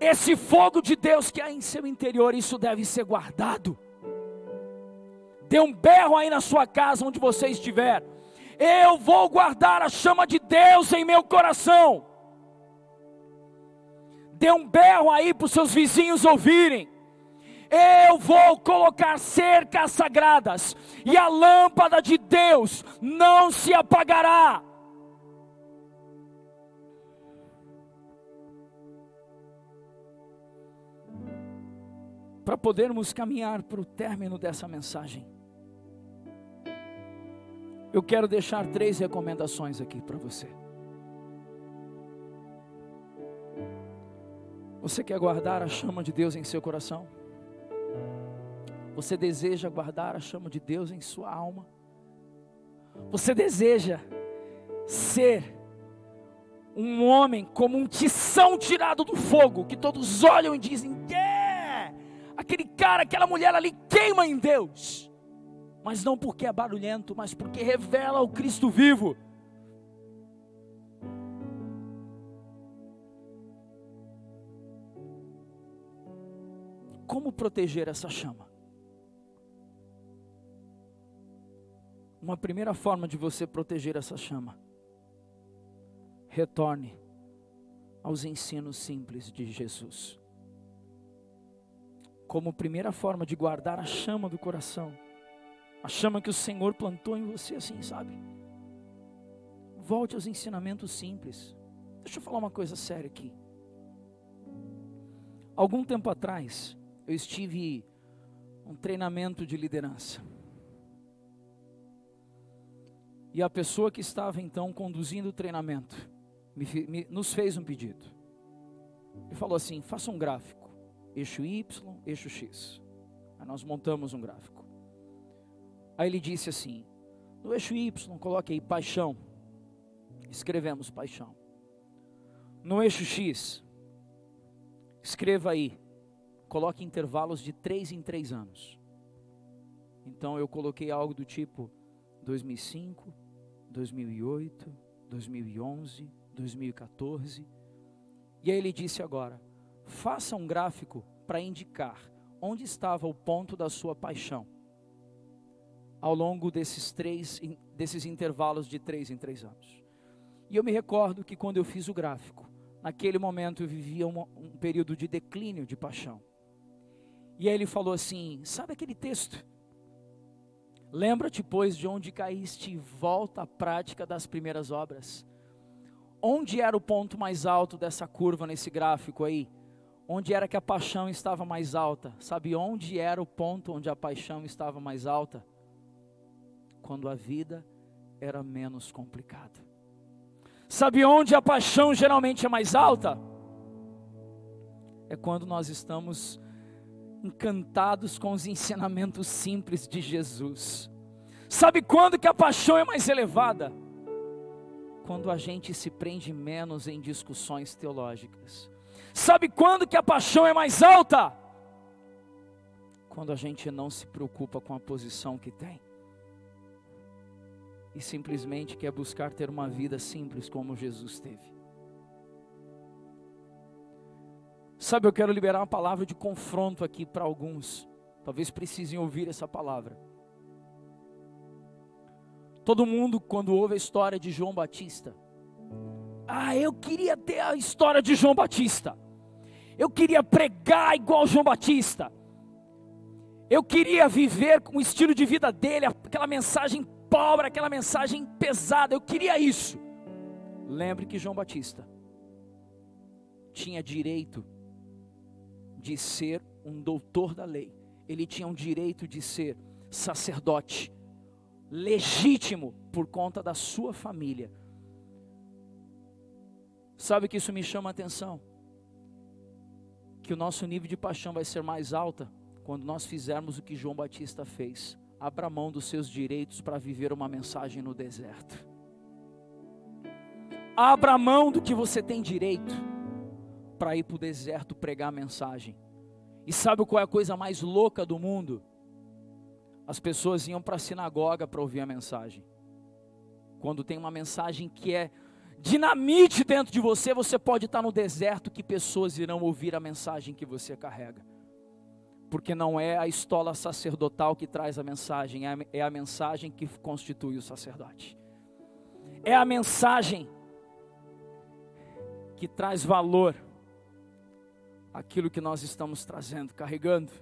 esse fogo de Deus que há em seu interior, isso deve ser guardado. Dê um berro aí na sua casa, onde você estiver. Eu vou guardar a chama de Deus em meu coração. Dê um berro aí para os seus vizinhos ouvirem. Eu vou colocar cercas sagradas, e a lâmpada de Deus não se apagará. para podermos caminhar para o término dessa mensagem. Eu quero deixar três recomendações aqui para você. Você quer guardar a chama de Deus em seu coração? Você deseja guardar a chama de Deus em sua alma? Você deseja ser um homem como um tição tirado do fogo, que todos olham e dizem: é, aquele cara, aquela mulher ali queima em Deus mas não porque é barulhento, mas porque revela o Cristo vivo. Como proteger essa chama? Uma primeira forma de você proteger essa chama. Retorne aos ensinos simples de Jesus. Como primeira forma de guardar a chama do coração a chama que o Senhor plantou em você, assim, sabe? Volte aos ensinamentos simples. Deixa eu falar uma coisa séria aqui. Algum tempo atrás, eu estive um treinamento de liderança. E a pessoa que estava então conduzindo o treinamento me, me, nos fez um pedido. Ele falou assim: faça um gráfico, eixo Y, eixo X. Aí nós montamos um gráfico. Aí ele disse assim: no eixo Y, coloque aí paixão. Escrevemos paixão. No eixo X, escreva aí, coloque intervalos de três em três anos. Então eu coloquei algo do tipo 2005, 2008, 2011, 2014. E aí ele disse agora: faça um gráfico para indicar onde estava o ponto da sua paixão ao longo desses três, desses intervalos de três em três anos. E eu me recordo que quando eu fiz o gráfico, naquele momento eu vivia um, um período de declínio de paixão. E aí ele falou assim: sabe aquele texto? Lembra-te, pois, de onde caíste e volta à prática das primeiras obras. Onde era o ponto mais alto dessa curva nesse gráfico aí? Onde era que a paixão estava mais alta? Sabe onde era o ponto onde a paixão estava mais alta? Quando a vida era menos complicada. Sabe onde a paixão geralmente é mais alta? É quando nós estamos encantados com os ensinamentos simples de Jesus. Sabe quando que a paixão é mais elevada? Quando a gente se prende menos em discussões teológicas. Sabe quando que a paixão é mais alta? Quando a gente não se preocupa com a posição que tem e simplesmente quer buscar ter uma vida simples como Jesus teve. Sabe, eu quero liberar uma palavra de confronto aqui para alguns. Talvez precisem ouvir essa palavra. Todo mundo, quando ouve a história de João Batista, ah, eu queria ter a história de João Batista. Eu queria pregar igual João Batista. Eu queria viver com o estilo de vida dele, aquela mensagem pobre, aquela mensagem pesada. Eu queria isso. Lembre que João Batista tinha direito de ser um doutor da lei. Ele tinha um direito de ser sacerdote legítimo por conta da sua família. Sabe que isso me chama a atenção? Que o nosso nível de paixão vai ser mais alta quando nós fizermos o que João Batista fez abra mão dos seus direitos para viver uma mensagem no deserto. Abra mão do que você tem direito para ir para o deserto pregar a mensagem. E sabe qual é a coisa mais louca do mundo? As pessoas iam para a sinagoga para ouvir a mensagem. Quando tem uma mensagem que é dinamite dentro de você, você pode estar no deserto que pessoas irão ouvir a mensagem que você carrega porque não é a estola sacerdotal que traz a mensagem, é, é a mensagem que constitui o sacerdote. É a mensagem que traz valor aquilo que nós estamos trazendo, carregando.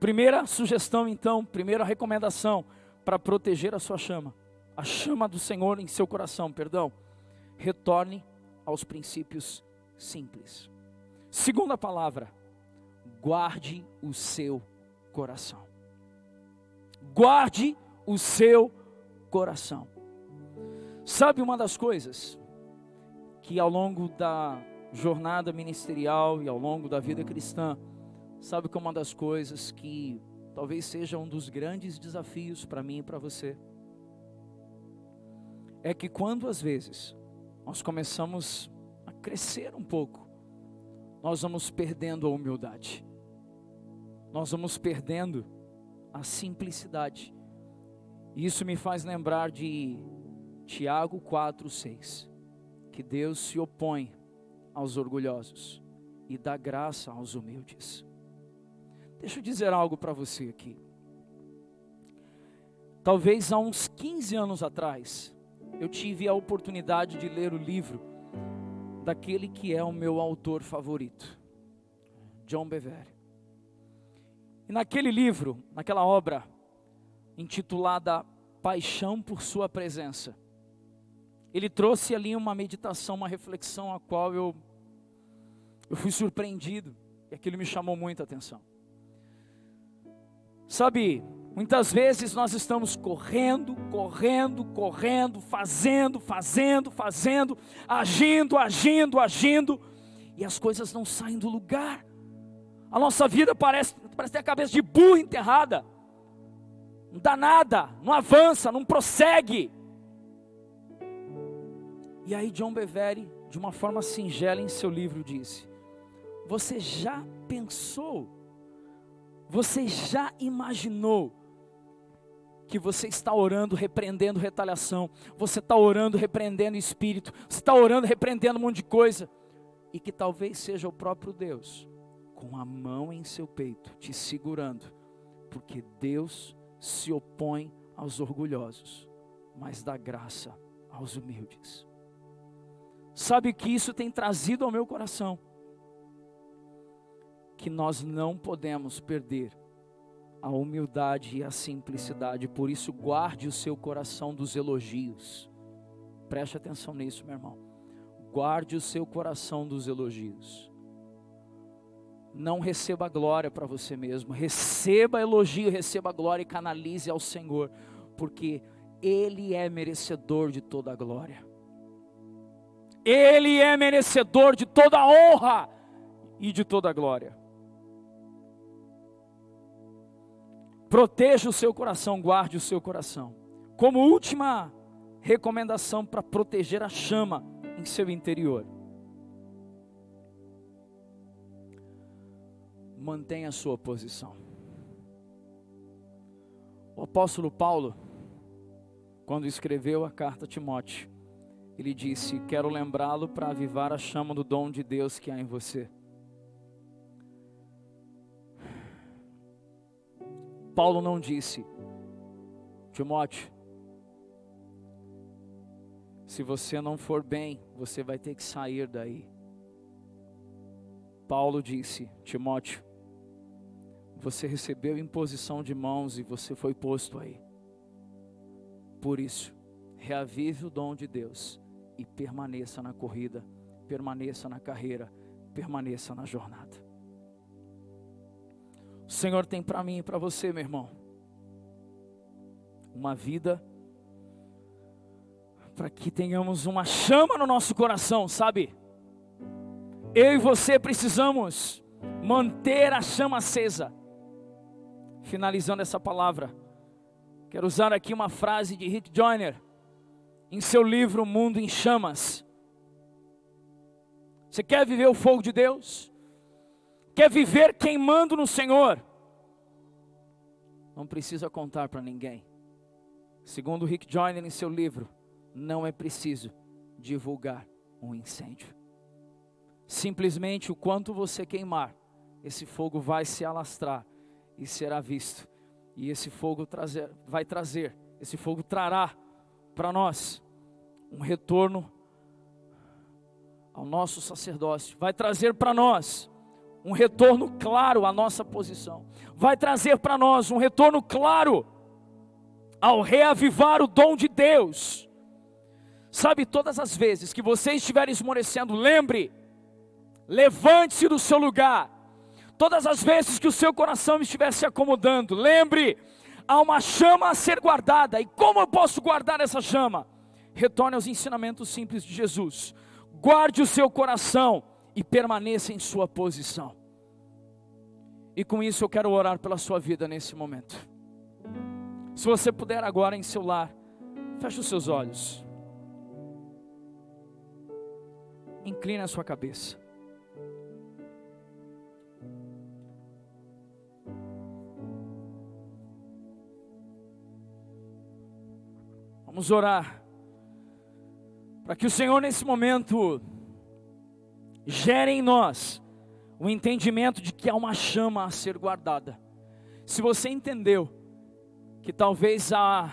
Primeira sugestão, então, primeira recomendação para proteger a sua chama, a chama do Senhor em seu coração, perdão. Retorne aos princípios simples. Segunda palavra, guarde o seu coração. Guarde o seu coração. Sabe uma das coisas que ao longo da jornada ministerial e ao longo da vida cristã, sabe que é uma das coisas que talvez seja um dos grandes desafios para mim e para você, é que quando às vezes nós começamos a crescer um pouco, nós vamos perdendo a humildade, nós vamos perdendo a simplicidade. E isso me faz lembrar de Tiago 4,6, que Deus se opõe aos orgulhosos e dá graça aos humildes. Deixa eu dizer algo para você aqui. Talvez há uns 15 anos atrás, eu tive a oportunidade de ler o livro daquele que é o meu autor favorito, John Bevere. E naquele livro, naquela obra intitulada Paixão por Sua Presença, ele trouxe ali uma meditação, uma reflexão a qual eu eu fui surpreendido e aquilo me chamou muita atenção. Sabe, muitas vezes nós estamos correndo, correndo, correndo, fazendo, fazendo, fazendo, agindo, agindo, agindo, e as coisas não saem do lugar. A nossa vida parece, parece ter a cabeça de burro enterrada. Não dá nada, não avança, não prossegue. E aí John Bevere, de uma forma singela em seu livro, disse: Você já pensou você já imaginou que você está orando, repreendendo retaliação, você está orando, repreendendo espírito, você está orando, repreendendo um monte de coisa, e que talvez seja o próprio Deus, com a mão em seu peito, te segurando, porque Deus se opõe aos orgulhosos, mas dá graça aos humildes. Sabe que isso tem trazido ao meu coração? que nós não podemos perder a humildade e a simplicidade. Por isso, guarde o seu coração dos elogios. Preste atenção nisso, meu irmão. Guarde o seu coração dos elogios. Não receba glória para você mesmo. Receba elogio, receba glória e canalize ao Senhor, porque Ele é merecedor de toda a glória. Ele é merecedor de toda a honra e de toda a glória. Proteja o seu coração, guarde o seu coração. Como última recomendação para proteger a chama em seu interior. Mantenha a sua posição. O apóstolo Paulo, quando escreveu a carta a Timóteo, ele disse: Quero lembrá-lo para avivar a chama do dom de Deus que há em você. Paulo não disse, Timóteo, se você não for bem, você vai ter que sair daí. Paulo disse, Timóteo, você recebeu imposição de mãos e você foi posto aí. Por isso, reavive o dom de Deus e permaneça na corrida, permaneça na carreira, permaneça na jornada o Senhor tem para mim e para você, meu irmão. Uma vida para que tenhamos uma chama no nosso coração, sabe? Eu e você precisamos manter a chama acesa. Finalizando essa palavra, quero usar aqui uma frase de Rick Joyner em seu livro Mundo em Chamas. Você quer viver o fogo de Deus? Quer viver queimando no Senhor, não precisa contar para ninguém. Segundo Rick Joyner em seu livro, não é preciso divulgar um incêndio. Simplesmente o quanto você queimar, esse fogo vai se alastrar e será visto. E esse fogo trazer, vai trazer, esse fogo trará para nós um retorno ao nosso sacerdócio, vai trazer para nós um retorno claro à nossa posição. Vai trazer para nós um retorno claro ao reavivar o dom de Deus. Sabe, todas as vezes que você estiver esmorecendo, lembre, levante-se do seu lugar. Todas as vezes que o seu coração estiver se acomodando, lembre, há uma chama a ser guardada. E como eu posso guardar essa chama? Retorne aos ensinamentos simples de Jesus. Guarde o seu coração e permaneça em sua posição. E com isso eu quero orar pela sua vida nesse momento. Se você puder agora em seu lar, feche os seus olhos. Incline a sua cabeça. Vamos orar. Para que o Senhor, nesse momento, gere em nós o entendimento de que há uma chama a ser guardada. Se você entendeu que talvez há,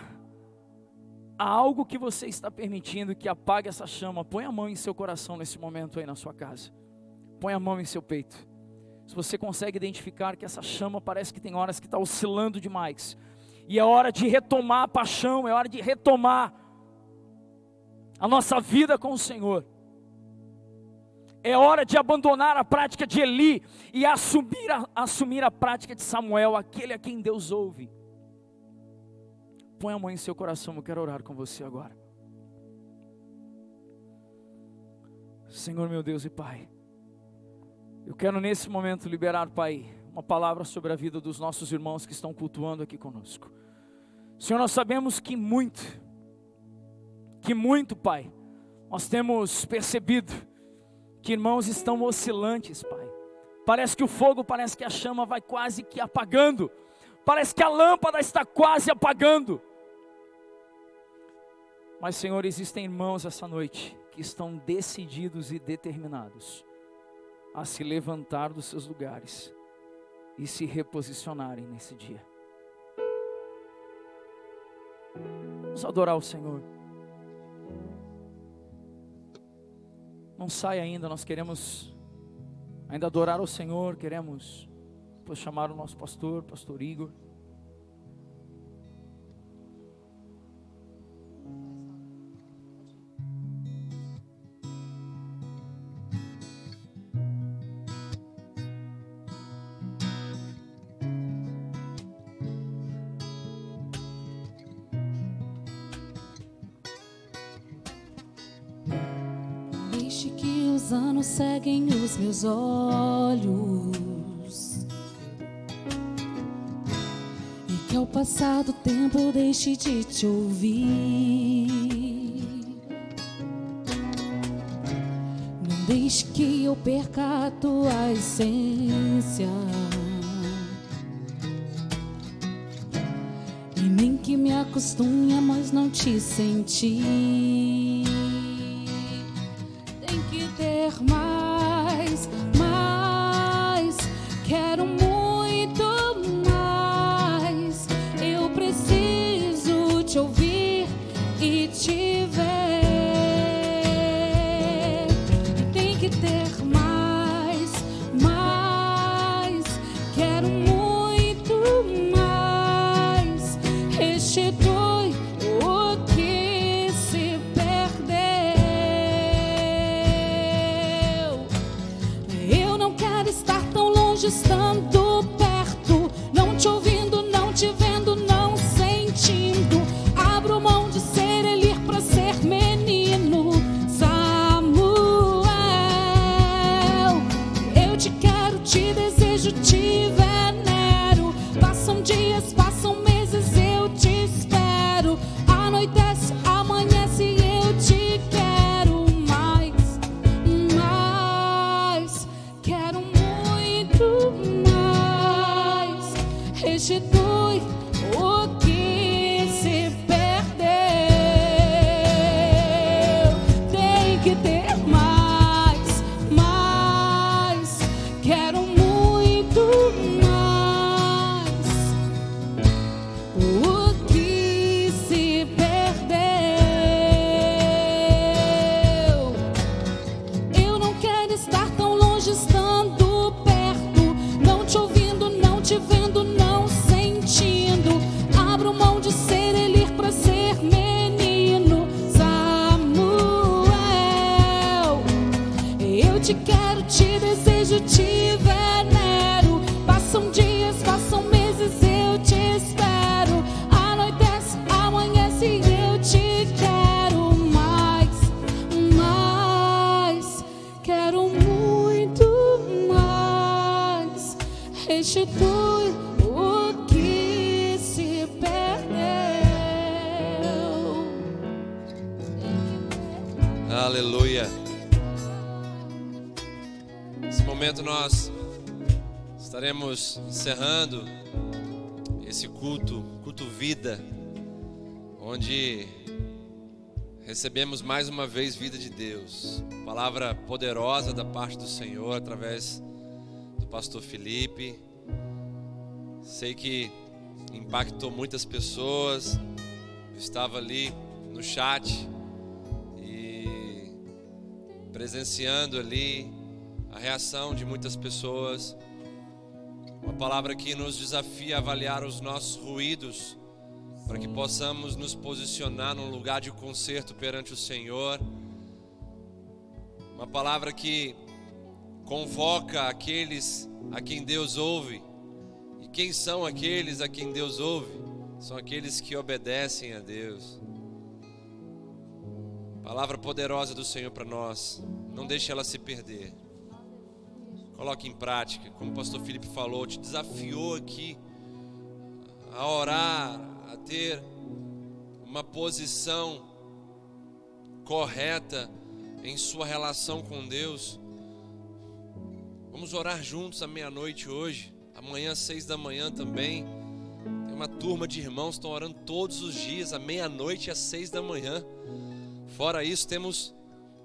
há algo que você está permitindo que apague essa chama, põe a mão em seu coração nesse momento aí na sua casa. Põe a mão em seu peito. Se você consegue identificar que essa chama parece que tem horas que está oscilando demais, e é hora de retomar a paixão, é hora de retomar a nossa vida com o Senhor. É hora de abandonar a prática de Eli e assumir a, assumir a prática de Samuel, aquele a quem Deus ouve. Põe a mão em seu coração, eu quero orar com você agora. Senhor meu Deus e Pai, eu quero nesse momento liberar, Pai, uma palavra sobre a vida dos nossos irmãos que estão cultuando aqui conosco. Senhor, nós sabemos que muito, que muito, Pai, nós temos percebido que irmãos estão oscilantes, Pai. Parece que o fogo, parece que a chama vai quase que apagando, parece que a lâmpada está quase apagando. Mas, Senhor, existem irmãos essa noite que estão decididos e determinados a se levantar dos seus lugares e se reposicionarem nesse dia. Vamos adorar o Senhor. Não sai ainda, nós queremos ainda adorar o Senhor, queremos chamar o nosso pastor, pastor Igor. Anos seguem os meus olhos. E que ao passar do tempo deixe de te ouvir. Não deixe que eu perca a tua essência. E nem que me acostume a mais não te sentir. Te vendo, vida, onde recebemos mais uma vez vida de Deus. Palavra poderosa da parte do Senhor através do pastor Felipe. Sei que impactou muitas pessoas. Eu estava ali no chat e presenciando ali a reação de muitas pessoas. Uma palavra que nos desafia a avaliar os nossos ruídos, para que possamos nos posicionar num lugar de conserto perante o Senhor. Uma palavra que convoca aqueles a quem Deus ouve. E quem são aqueles a quem Deus ouve? São aqueles que obedecem a Deus. Palavra poderosa do Senhor para nós. Não deixe ela se perder. Coloque em prática, como o pastor Felipe falou, te desafiou aqui a orar, a ter uma posição correta em sua relação com Deus. Vamos orar juntos à meia-noite hoje, amanhã às seis da manhã também. Tem uma turma de irmãos que estão orando todos os dias, à meia-noite e às seis da manhã. Fora isso, temos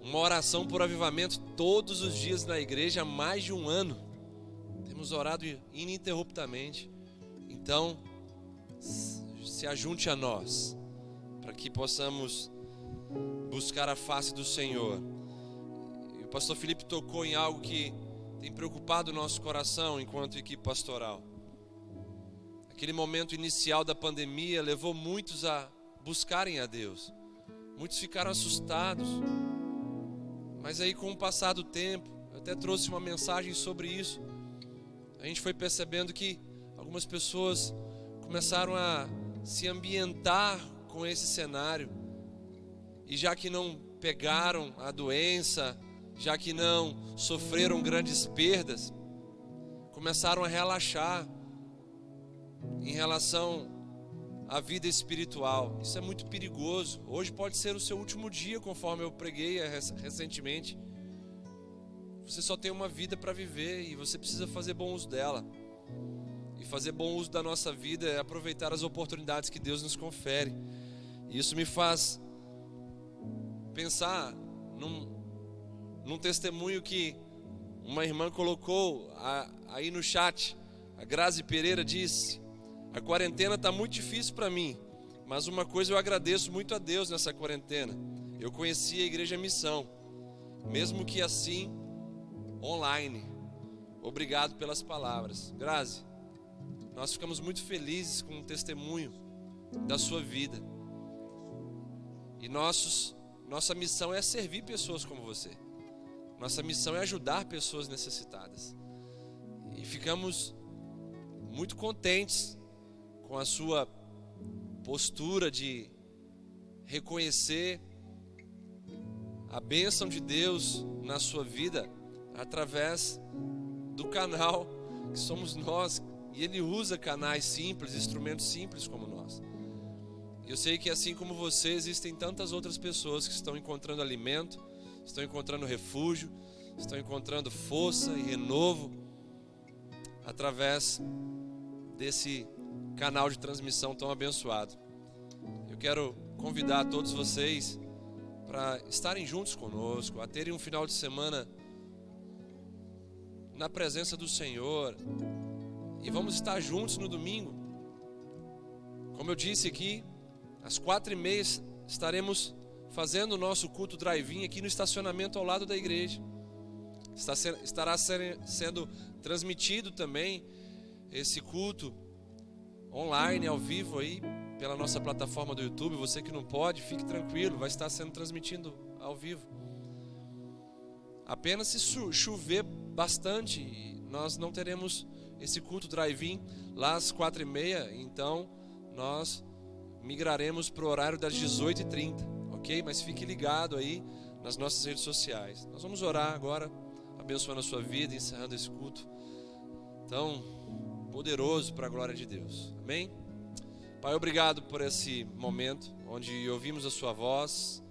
uma oração por avivamento todos os dias na igreja há mais de um ano. Temos orado ininterruptamente. Então, se ajunte a nós, para que possamos buscar a face do Senhor. E o pastor Felipe tocou em algo que tem preocupado o nosso coração enquanto equipe pastoral. Aquele momento inicial da pandemia levou muitos a buscarem a Deus. Muitos ficaram assustados mas aí, com o passar do tempo, eu até trouxe uma mensagem sobre isso. A gente foi percebendo que algumas pessoas começaram a se ambientar com esse cenário. E já que não pegaram a doença, já que não sofreram grandes perdas, começaram a relaxar em relação à vida espiritual. Isso é muito perigoso. Hoje pode ser o seu último dia, conforme eu preguei recentemente. Você só tem uma vida para viver e você precisa fazer bom uso dela. E fazer bom uso da nossa vida é aproveitar as oportunidades que Deus nos confere. E isso me faz pensar num, num testemunho que uma irmã colocou aí no chat. A Grazi Pereira disse: a quarentena está muito difícil para mim, mas uma coisa eu agradeço muito a Deus nessa quarentena. Eu conheci a Igreja Missão, mesmo que assim, online. Obrigado pelas palavras. Grazi, nós ficamos muito felizes com o testemunho da sua vida. E nossos, nossa missão é servir pessoas como você. Nossa missão é ajudar pessoas necessitadas. E ficamos muito contentes com a sua postura de reconhecer a bênção de Deus na sua vida através do canal que somos nós. E Ele usa canais simples, instrumentos simples como nós. Eu sei que assim como você, existem tantas outras pessoas que estão encontrando alimento, estão encontrando refúgio, estão encontrando força e renovo através desse canal de transmissão tão abençoado. Eu quero convidar todos vocês para estarem juntos conosco, a terem um final de semana na presença do Senhor. E vamos estar juntos no domingo. Como eu disse aqui, às quatro e meia estaremos fazendo o nosso culto drive-in aqui no estacionamento ao lado da igreja. Estará sendo transmitido também esse culto online, ao vivo aí, pela nossa plataforma do YouTube. Você que não pode, fique tranquilo, vai estar sendo transmitido ao vivo. Apenas se chover bastante, nós não teremos esse culto drive-in lá às quatro e meia, então nós migraremos para o horário das 18h30, ok? Mas fique ligado aí nas nossas redes sociais. Nós vamos orar agora, abençoando a sua vida, encerrando esse culto. tão poderoso para a glória de Deus. Amém? Pai, obrigado por esse momento onde ouvimos a Sua voz,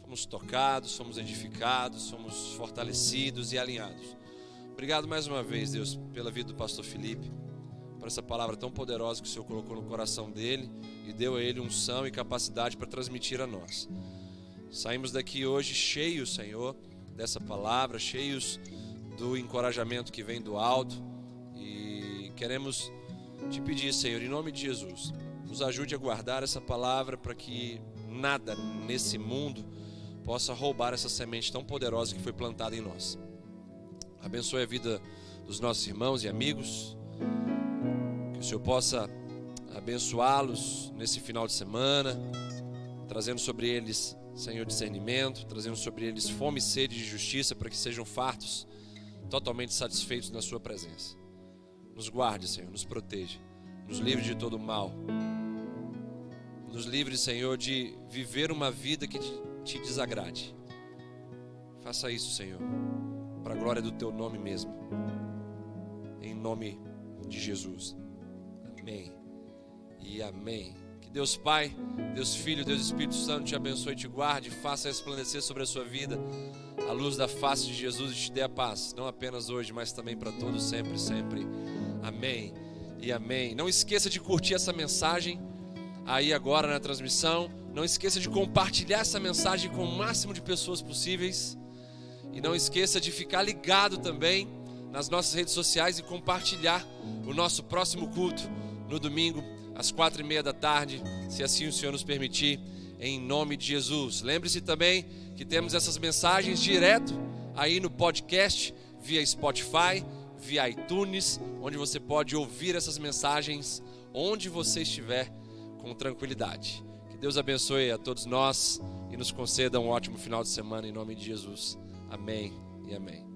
fomos tocados, fomos edificados, fomos fortalecidos e alinhados. Obrigado mais uma vez, Deus, pela vida do pastor Felipe, por essa palavra tão poderosa que o Senhor colocou no coração dele e deu a ele unção e capacidade para transmitir a nós. Saímos daqui hoje cheios, Senhor, dessa palavra, cheios do encorajamento que vem do alto e queremos te pedir, Senhor, em nome de Jesus, nos ajude a guardar essa palavra para que nada nesse mundo possa roubar essa semente tão poderosa que foi plantada em nós. Abençoe a vida dos nossos irmãos e amigos. Que o Senhor possa abençoá-los nesse final de semana, trazendo sobre eles, Senhor, discernimento, trazendo sobre eles fome e sede de justiça para que sejam fartos, totalmente satisfeitos na Sua presença. Nos guarde, Senhor, nos proteja, nos livre de todo mal. Nos livre, Senhor, de viver uma vida que te desagrade. Faça isso, Senhor para a glória do teu nome mesmo. Em nome de Jesus. Amém. E amém. Que Deus Pai, Deus Filho, Deus Espírito Santo te abençoe te guarde, faça resplandecer sobre a sua vida a luz da face de Jesus e te dê a paz, não apenas hoje, mas também para todos sempre, sempre. Amém. E amém. Não esqueça de curtir essa mensagem aí agora na transmissão. Não esqueça de compartilhar essa mensagem com o máximo de pessoas possíveis. E não esqueça de ficar ligado também nas nossas redes sociais e compartilhar o nosso próximo culto no domingo, às quatro e meia da tarde, se assim o Senhor nos permitir, em nome de Jesus. Lembre-se também que temos essas mensagens direto aí no podcast, via Spotify, via iTunes, onde você pode ouvir essas mensagens onde você estiver com tranquilidade. Que Deus abençoe a todos nós e nos conceda um ótimo final de semana em nome de Jesus. Amém e amém.